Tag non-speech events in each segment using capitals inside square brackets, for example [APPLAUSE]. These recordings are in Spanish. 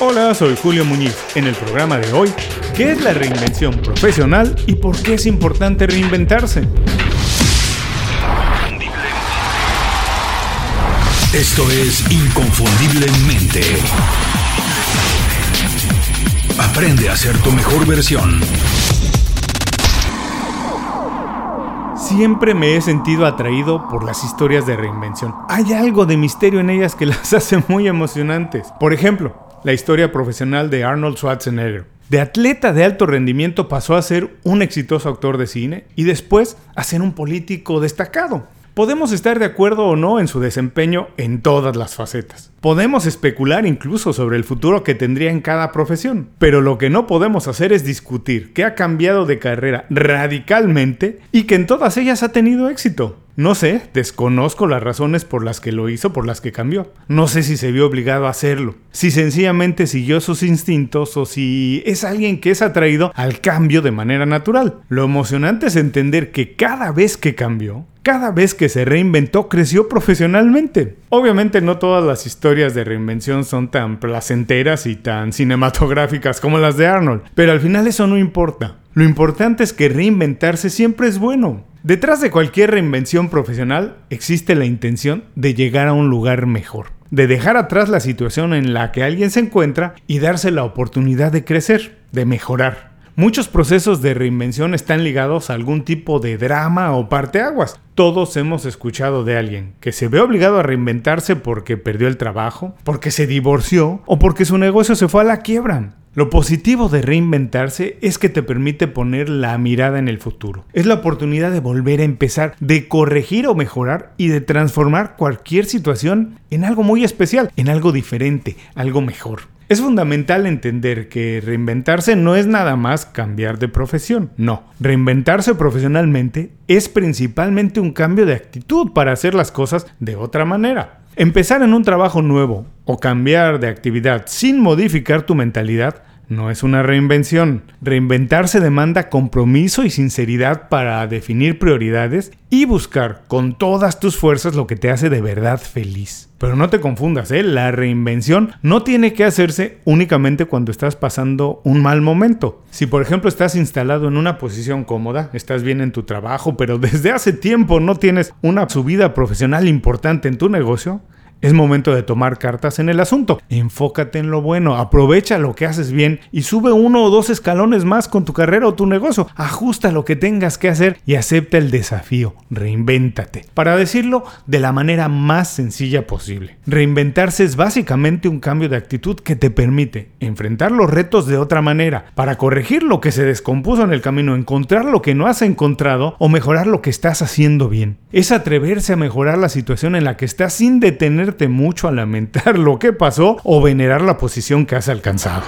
Hola, soy Julio Muñiz. En el programa de hoy, ¿qué es la reinvención profesional y por qué es importante reinventarse? Esto es Inconfundiblemente. Aprende a ser tu mejor versión. Siempre me he sentido atraído por las historias de reinvención. Hay algo de misterio en ellas que las [LAUGHS] hace muy emocionantes. Por ejemplo, la historia profesional de Arnold Schwarzenegger. De atleta de alto rendimiento pasó a ser un exitoso actor de cine y después a ser un político destacado. Podemos estar de acuerdo o no en su desempeño en todas las facetas. Podemos especular incluso sobre el futuro que tendría en cada profesión, pero lo que no podemos hacer es discutir que ha cambiado de carrera radicalmente y que en todas ellas ha tenido éxito. No sé, desconozco las razones por las que lo hizo, por las que cambió. No sé si se vio obligado a hacerlo, si sencillamente siguió sus instintos o si es alguien que es atraído al cambio de manera natural. Lo emocionante es entender que cada vez que cambió, cada vez que se reinventó, creció profesionalmente. Obviamente no todas las historias de reinvención son tan placenteras y tan cinematográficas como las de Arnold, pero al final eso no importa. Lo importante es que reinventarse siempre es bueno. Detrás de cualquier reinvención profesional existe la intención de llegar a un lugar mejor, de dejar atrás la situación en la que alguien se encuentra y darse la oportunidad de crecer, de mejorar. Muchos procesos de reinvención están ligados a algún tipo de drama o parteaguas. Todos hemos escuchado de alguien que se ve obligado a reinventarse porque perdió el trabajo, porque se divorció o porque su negocio se fue a la quiebra. Lo positivo de reinventarse es que te permite poner la mirada en el futuro. Es la oportunidad de volver a empezar, de corregir o mejorar y de transformar cualquier situación en algo muy especial, en algo diferente, algo mejor. Es fundamental entender que reinventarse no es nada más cambiar de profesión, no. Reinventarse profesionalmente es principalmente un cambio de actitud para hacer las cosas de otra manera. Empezar en un trabajo nuevo o cambiar de actividad sin modificar tu mentalidad no es una reinvención. Reinventarse demanda compromiso y sinceridad para definir prioridades y buscar con todas tus fuerzas lo que te hace de verdad feliz. Pero no te confundas, ¿eh? la reinvención no tiene que hacerse únicamente cuando estás pasando un mal momento. Si por ejemplo estás instalado en una posición cómoda, estás bien en tu trabajo, pero [LAUGHS] desde hace tiempo no tienes una subida profesional importante en tu negocio, es momento de tomar cartas en el asunto. Enfócate en lo bueno, aprovecha lo que haces bien y sube uno o dos escalones más con tu carrera o tu negocio. Ajusta lo que tengas que hacer y acepta el desafío. Reinvéntate. Para decirlo de la manera más sencilla posible. Reinventarse es básicamente un cambio de actitud que te permite enfrentar los retos de otra manera, para corregir lo que se descompuso en el camino, encontrar lo que no has encontrado o mejorar lo que estás haciendo bien. Es atreverse a mejorar la situación en la que estás sin detener mucho a lamentar lo que pasó o venerar la posición que has alcanzado.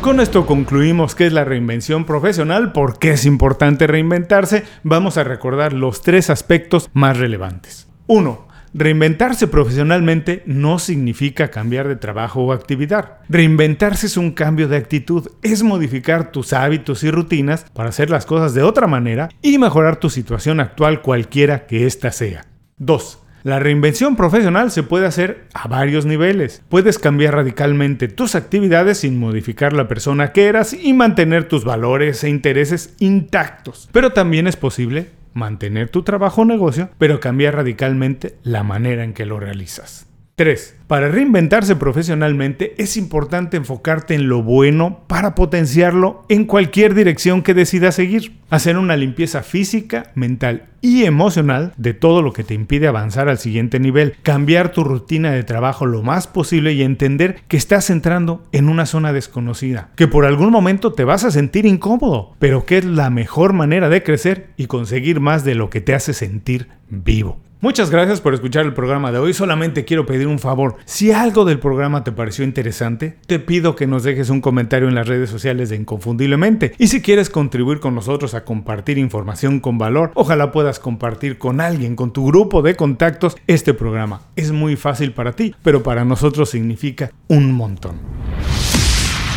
Con esto concluimos qué es la reinvención profesional, por qué es importante reinventarse. Vamos a recordar los tres aspectos más relevantes. 1. Reinventarse profesionalmente no significa cambiar de trabajo o actividad. Reinventarse es un cambio de actitud, es modificar tus hábitos y rutinas para hacer las cosas de otra manera y mejorar tu situación actual cualquiera que ésta sea. 2. La reinvención profesional se puede hacer a varios niveles. Puedes cambiar radicalmente tus actividades sin modificar la persona que eras y mantener tus valores e intereses intactos. Pero también es posible mantener tu trabajo o negocio, pero cambiar radicalmente la manera en que lo realizas. 3. Para reinventarse profesionalmente es importante enfocarte en lo bueno para potenciarlo en cualquier dirección que decidas seguir. Hacer una limpieza física, mental y emocional de todo lo que te impide avanzar al siguiente nivel. Cambiar tu rutina de trabajo lo más posible y entender que estás entrando en una zona desconocida. Que por algún momento te vas a sentir incómodo, pero que es la mejor manera de crecer y conseguir más de lo que te hace sentir vivo. Muchas gracias por escuchar el programa de hoy. Solamente quiero pedir un favor. Si algo del programa te pareció interesante, te pido que nos dejes un comentario en las redes sociales de Inconfundiblemente. Y si quieres contribuir con nosotros a compartir información con valor, ojalá puedas compartir con alguien, con tu grupo de contactos, este programa. Es muy fácil para ti, pero para nosotros significa un montón.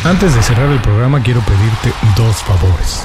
Antes de cerrar el programa quiero pedirte dos favores.